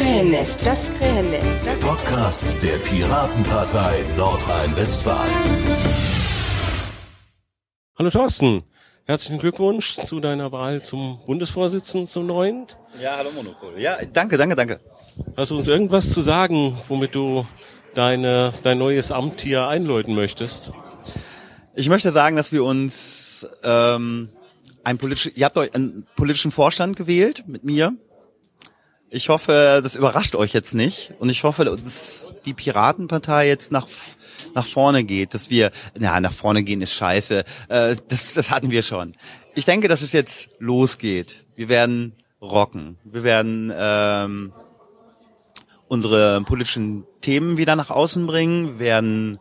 Krähennest, das Krähennest, Der Podcast der Piratenpartei Nordrhein-Westfalen. Hallo Thorsten, herzlichen Glückwunsch zu deiner Wahl zum Bundesvorsitzenden zum neuen. Ja, hallo Monopol. Ja, danke, danke, danke. Hast du uns irgendwas zu sagen, womit du deine, dein neues Amt hier einläuten möchtest? Ich möchte sagen, dass wir uns ähm, ein politisch, ihr habt euch einen politischen Vorstand gewählt mit mir. Ich hoffe, das überrascht euch jetzt nicht und ich hoffe, dass die Piratenpartei jetzt nach nach vorne geht, dass wir, na, nach vorne gehen ist scheiße, äh, das, das hatten wir schon. Ich denke, dass es jetzt losgeht. Wir werden rocken. Wir werden ähm, unsere politischen Themen wieder nach außen bringen. Wir werden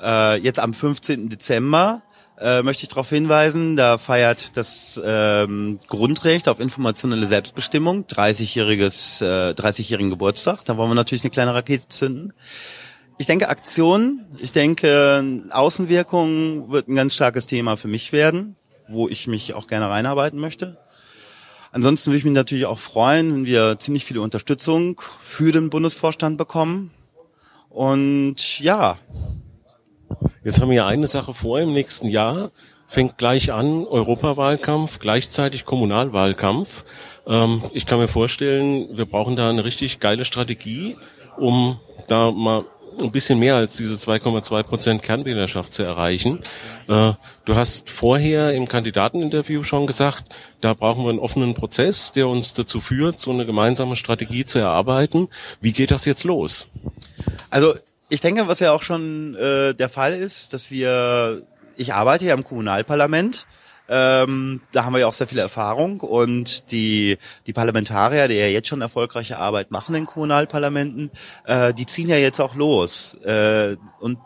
äh, jetzt am 15. Dezember äh, möchte ich darauf hinweisen, da feiert das ähm, Grundrecht auf informationelle Selbstbestimmung 30-jähriges äh, 30-jährigen Geburtstag. Da wollen wir natürlich eine kleine Rakete zünden. Ich denke Aktion, ich denke Außenwirkung wird ein ganz starkes Thema für mich werden, wo ich mich auch gerne reinarbeiten möchte. Ansonsten würde ich mich natürlich auch freuen, wenn wir ziemlich viele Unterstützung für den Bundesvorstand bekommen. Und ja, Jetzt haben wir eine Sache vor im nächsten Jahr. Fängt gleich an, Europawahlkampf, gleichzeitig Kommunalwahlkampf. Ähm, ich kann mir vorstellen, wir brauchen da eine richtig geile Strategie, um da mal ein bisschen mehr als diese 2,2 Prozent Kernwählerschaft zu erreichen. Äh, du hast vorher im Kandidateninterview schon gesagt, da brauchen wir einen offenen Prozess, der uns dazu führt, so eine gemeinsame Strategie zu erarbeiten. Wie geht das jetzt los? Also ich denke, was ja auch schon äh, der Fall ist, dass wir, ich arbeite ja im Kommunalparlament, ähm, da haben wir ja auch sehr viel Erfahrung und die, die Parlamentarier, die ja jetzt schon erfolgreiche Arbeit machen in Kommunalparlamenten, äh, die ziehen ja jetzt auch los. Äh, und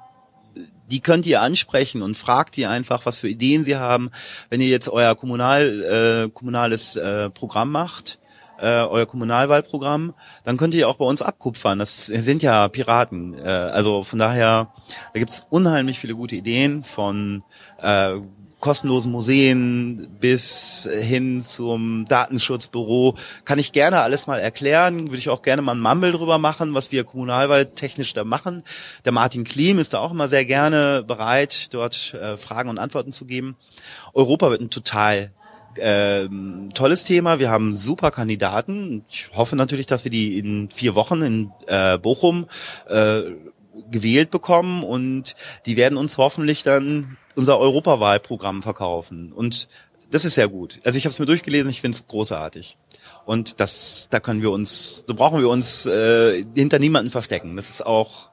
die könnt ihr ansprechen und fragt ihr einfach, was für Ideen sie haben, wenn ihr jetzt euer kommunal, äh, kommunales äh, Programm macht äh, euer Kommunalwahlprogramm, dann könnt ihr auch bei uns abkupfern. Das sind ja Piraten. Äh, also von daher, da gibt's unheimlich viele gute Ideen von äh, kostenlosen Museen bis hin zum Datenschutzbüro. Kann ich gerne alles mal erklären. Würde ich auch gerne mal ein Mumble drüber machen, was wir kommunalwahltechnisch da machen. Der Martin Klim ist da auch immer sehr gerne bereit, dort äh, Fragen und Antworten zu geben. Europa wird ein total ähm, tolles Thema. Wir haben super Kandidaten. Ich hoffe natürlich, dass wir die in vier Wochen in äh, Bochum äh, gewählt bekommen und die werden uns hoffentlich dann unser Europawahlprogramm verkaufen. Und das ist sehr gut. Also ich habe es mir durchgelesen, ich finde es großartig. Und das, da können wir uns, da brauchen wir uns äh, hinter niemanden verstecken. Das ist auch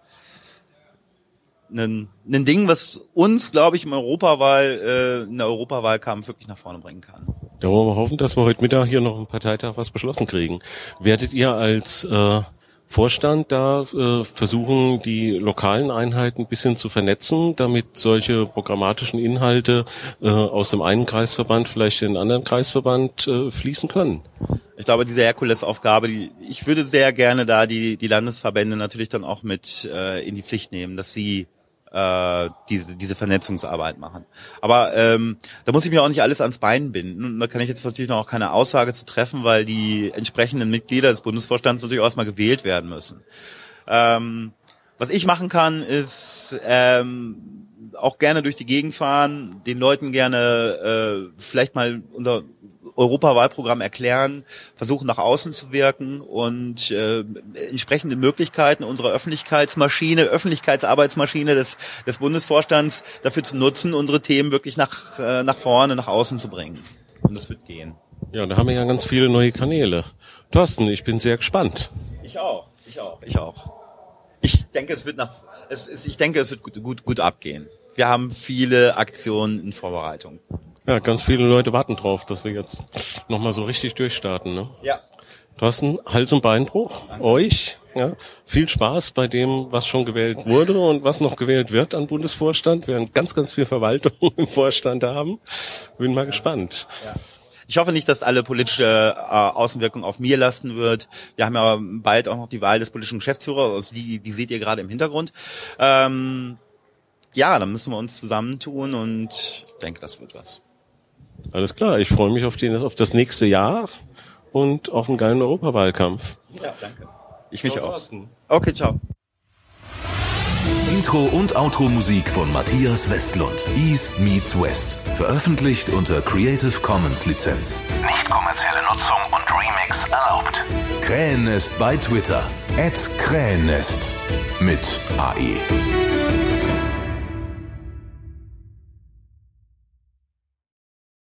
ein, ein Ding, was uns, glaube ich, im Europawahl, äh, in der Europawahlkampf wirklich nach vorne bringen kann. Da wollen wir hoffen, dass wir heute Mittag hier noch im Parteitag was beschlossen kriegen. Werdet ihr als äh, Vorstand da äh, versuchen, die lokalen Einheiten ein bisschen zu vernetzen, damit solche programmatischen Inhalte äh, aus dem einen Kreisverband vielleicht in den anderen Kreisverband äh, fließen können? Ich glaube, diese Herkulesaufgabe, die, ich würde sehr gerne da die, die Landesverbände natürlich dann auch mit äh, in die Pflicht nehmen, dass sie äh, diese, diese Vernetzungsarbeit machen. Aber ähm, da muss ich mir auch nicht alles ans Bein binden. Und da kann ich jetzt natürlich noch keine Aussage zu treffen, weil die entsprechenden Mitglieder des Bundesvorstands natürlich auch erstmal gewählt werden müssen. Ähm, was ich machen kann, ist ähm, auch gerne durch die Gegend fahren, den Leuten gerne äh, vielleicht mal unser Europawahlprogramm erklären, versuchen nach außen zu wirken und äh, entsprechende Möglichkeiten unserer Öffentlichkeitsmaschine, Öffentlichkeitsarbeitsmaschine des, des Bundesvorstands dafür zu nutzen, unsere Themen wirklich nach, äh, nach vorne, nach außen zu bringen. Und das wird gehen. Ja, da haben wir ja ganz viele neue Kanäle. Thorsten, ich bin sehr gespannt. Ich auch, ich auch, ich auch. Ich denke, es wird nach, es, es, ich denke, es wird gut, gut, gut abgehen. Wir haben viele Aktionen in Vorbereitung. Ja, ganz viele Leute warten drauf, dass wir jetzt nochmal so richtig durchstarten. Ne? Ja. Thorsten, Hals- und Beinbruch, euch. Ja, viel Spaß bei dem, was schon gewählt wurde und was noch gewählt wird an Bundesvorstand. Wir werden ganz, ganz viel Verwaltung im Vorstand haben. Bin mal gespannt. Ja. Ich hoffe nicht, dass alle politische äh, Außenwirkung auf mir lasten wird. Wir haben ja bald auch noch die Wahl des politischen Geschäftsführers, also die, die seht ihr gerade im Hintergrund. Ähm, ja, dann müssen wir uns zusammentun und ich denke, das wird was. Alles klar, ich freue mich auf, den, auf das nächste Jahr und auf einen geilen Europawahlkampf. Ja, danke. Ich mich Ciao, auch. Thorsten. Okay, ciao. Intro und Outro Musik von Matthias Westlund. East meets West. Veröffentlicht unter Creative Commons Lizenz. Nicht kommerzielle Nutzung und Remix erlaubt. Krähennest bei Twitter. At Krähennest. Mit. AE.